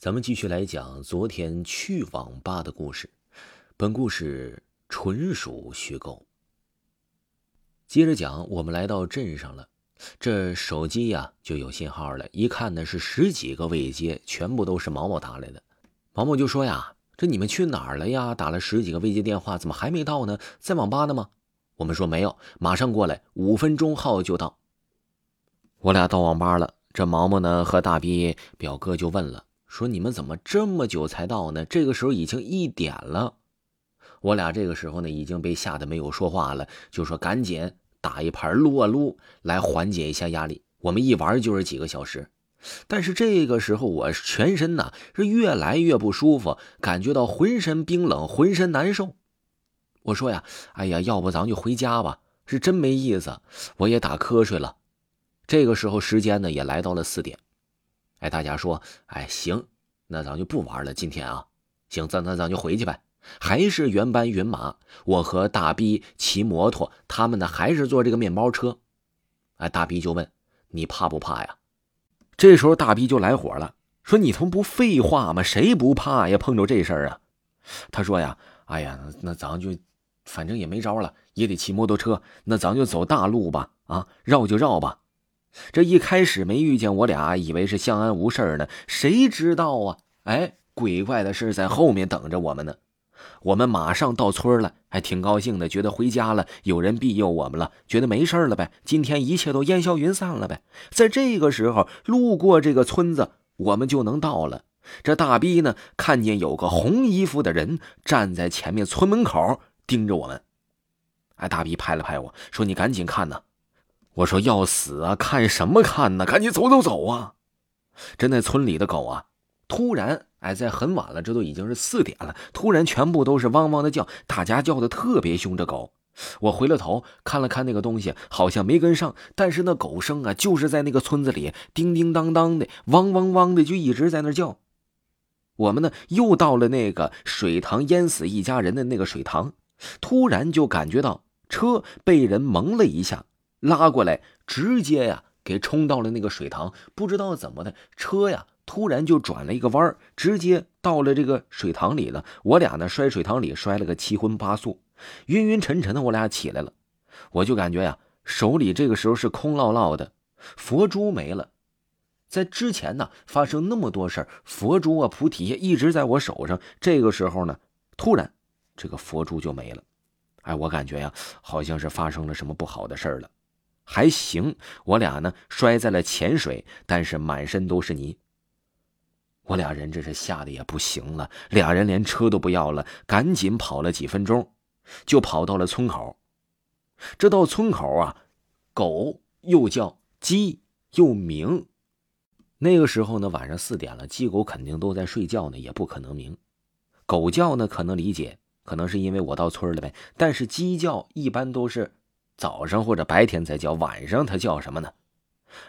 咱们继续来讲昨天去网吧的故事。本故事纯属虚构。接着讲，我们来到镇上了，这手机呀就有信号了。一看呢是十几个未接，全部都是毛毛打来的。毛毛就说呀：“这你们去哪儿了呀？打了十几个未接电话，怎么还没到呢？在网吧呢吗？”我们说没有，马上过来，五分钟后就到。我俩到网吧了，这毛毛呢和大逼表哥就问了。说你们怎么这么久才到呢？这个时候已经一点了，我俩这个时候呢已经被吓得没有说话了，就说赶紧打一盘撸啊撸来缓解一下压力。我们一玩就是几个小时，但是这个时候我全身呐是越来越不舒服，感觉到浑身冰冷，浑身难受。我说呀，哎呀，要不咱就回家吧，是真没意思，我也打瞌睡了。这个时候时间呢也来到了四点。哎，大家说，哎，行，那咱就不玩了。今天啊，行，咱那咱就回去呗。还是原班人马，我和大逼骑摩托，他们呢还是坐这个面包车。哎，大逼就问你怕不怕呀？这时候大逼就来火了，说你他妈不废话吗？谁不怕呀？碰着这事儿啊？他说呀，哎呀，那咱就反正也没招了，也得骑摩托车。那咱就走大路吧，啊，绕就绕吧。这一开始没遇见我俩，以为是相安无事呢。谁知道啊？哎，鬼怪的事在后面等着我们呢。我们马上到村了，还挺高兴的，觉得回家了，有人庇佑我们了，觉得没事了呗。今天一切都烟消云散了呗。在这个时候，路过这个村子，我们就能到了。这大逼呢，看见有个红衣服的人站在前面村门口盯着我们。哎，大逼拍了拍我说：“你赶紧看呐。”我说要死啊！看什么看呢？赶紧走走走啊！这那村里的狗啊，突然哎，在很晚了，这都已经是四点了，突然全部都是汪汪的叫，大家叫的特别凶。这狗，我回了头看了看那个东西，好像没跟上，但是那狗声啊，就是在那个村子里叮叮当当的，汪汪汪的，就一直在那叫。我们呢，又到了那个水塘淹死一家人的那个水塘，突然就感觉到车被人蒙了一下。拉过来，直接呀给冲到了那个水塘。不知道怎么的，车呀突然就转了一个弯儿直接到了这个水塘里了。我俩呢摔水塘里，摔了个七荤八素，晕晕沉沉的。我俩起来了，我就感觉呀手里这个时候是空落落的，佛珠没了。在之前呢发生那么多事佛珠啊菩提一直在我手上。这个时候呢，突然这个佛珠就没了。哎，我感觉呀好像是发生了什么不好的事儿了。还行，我俩呢摔在了浅水，但是满身都是泥。我俩人这是吓得也不行了，俩人连车都不要了，赶紧跑了几分钟，就跑到了村口。这到村口啊，狗又叫，鸡又鸣。那个时候呢，晚上四点了，鸡狗肯定都在睡觉呢，也不可能鸣。狗叫呢，可能理解，可能是因为我到村了呗。但是鸡叫一般都是。早上或者白天才叫，晚上他叫什么呢？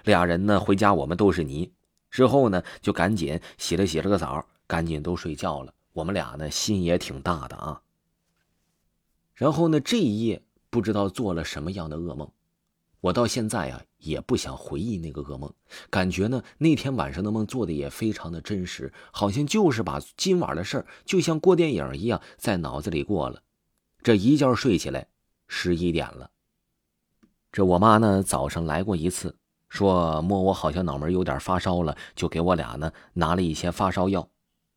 俩人呢回家，我们都是泥。之后呢就赶紧洗了洗了个澡，赶紧都睡觉了。我们俩呢心也挺大的啊。然后呢这一夜不知道做了什么样的噩梦，我到现在啊也不想回忆那个噩梦，感觉呢那天晚上的梦做的也非常的真实，好像就是把今晚的事儿就像过电影一样在脑子里过了。这一觉睡起来，十一点了。这我妈呢，早上来过一次，说摸我好像脑门有点发烧了，就给我俩呢拿了一些发烧药。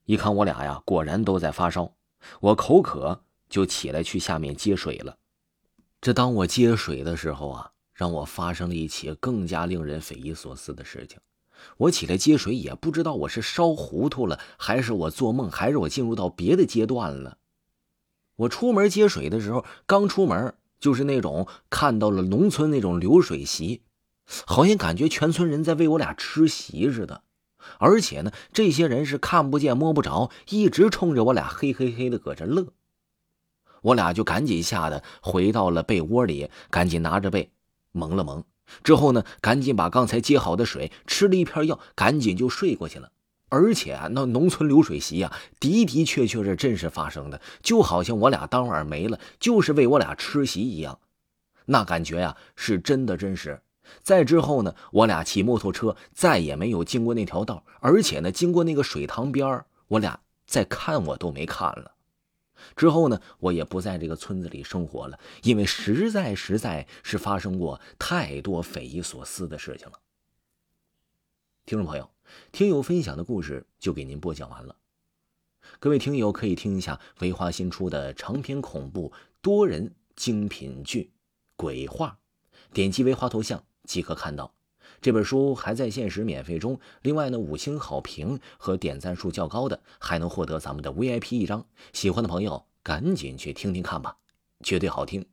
一看我俩呀，果然都在发烧，我口渴就起来去下面接水了。这当我接水的时候啊，让我发生了一起更加令人匪夷所思的事情。我起来接水，也不知道我是烧糊涂了，还是我做梦，还是我进入到别的阶段了。我出门接水的时候，刚出门。就是那种看到了农村那种流水席，好像感觉全村人在为我俩吃席似的，而且呢，这些人是看不见摸不着，一直冲着我俩嘿嘿嘿的搁这乐。我俩就赶紧吓得回到了被窝里，赶紧拿着被蒙了蒙，之后呢，赶紧把刚才接好的水吃了一片药，赶紧就睡过去了。而且啊那农村流水席呀，的的确确是真实发生的，就好像我俩当晚没了，就是为我俩吃席一样，那感觉呀是真的真实。再之后呢，我俩骑摩托车再也没有经过那条道，而且呢，经过那个水塘边我俩再看我都没看了。之后呢，我也不在这个村子里生活了，因为实在实在是发生过太多匪夷所思的事情了。听众朋友，听友分享的故事就给您播讲完了。各位听友可以听一下维华新出的长篇恐怖多人精品剧《鬼话》，点击维华头像即可看到。这本书还在限时免费中。另外呢，五星好评和点赞数较高的，还能获得咱们的 VIP 一张。喜欢的朋友赶紧去听听看吧，绝对好听。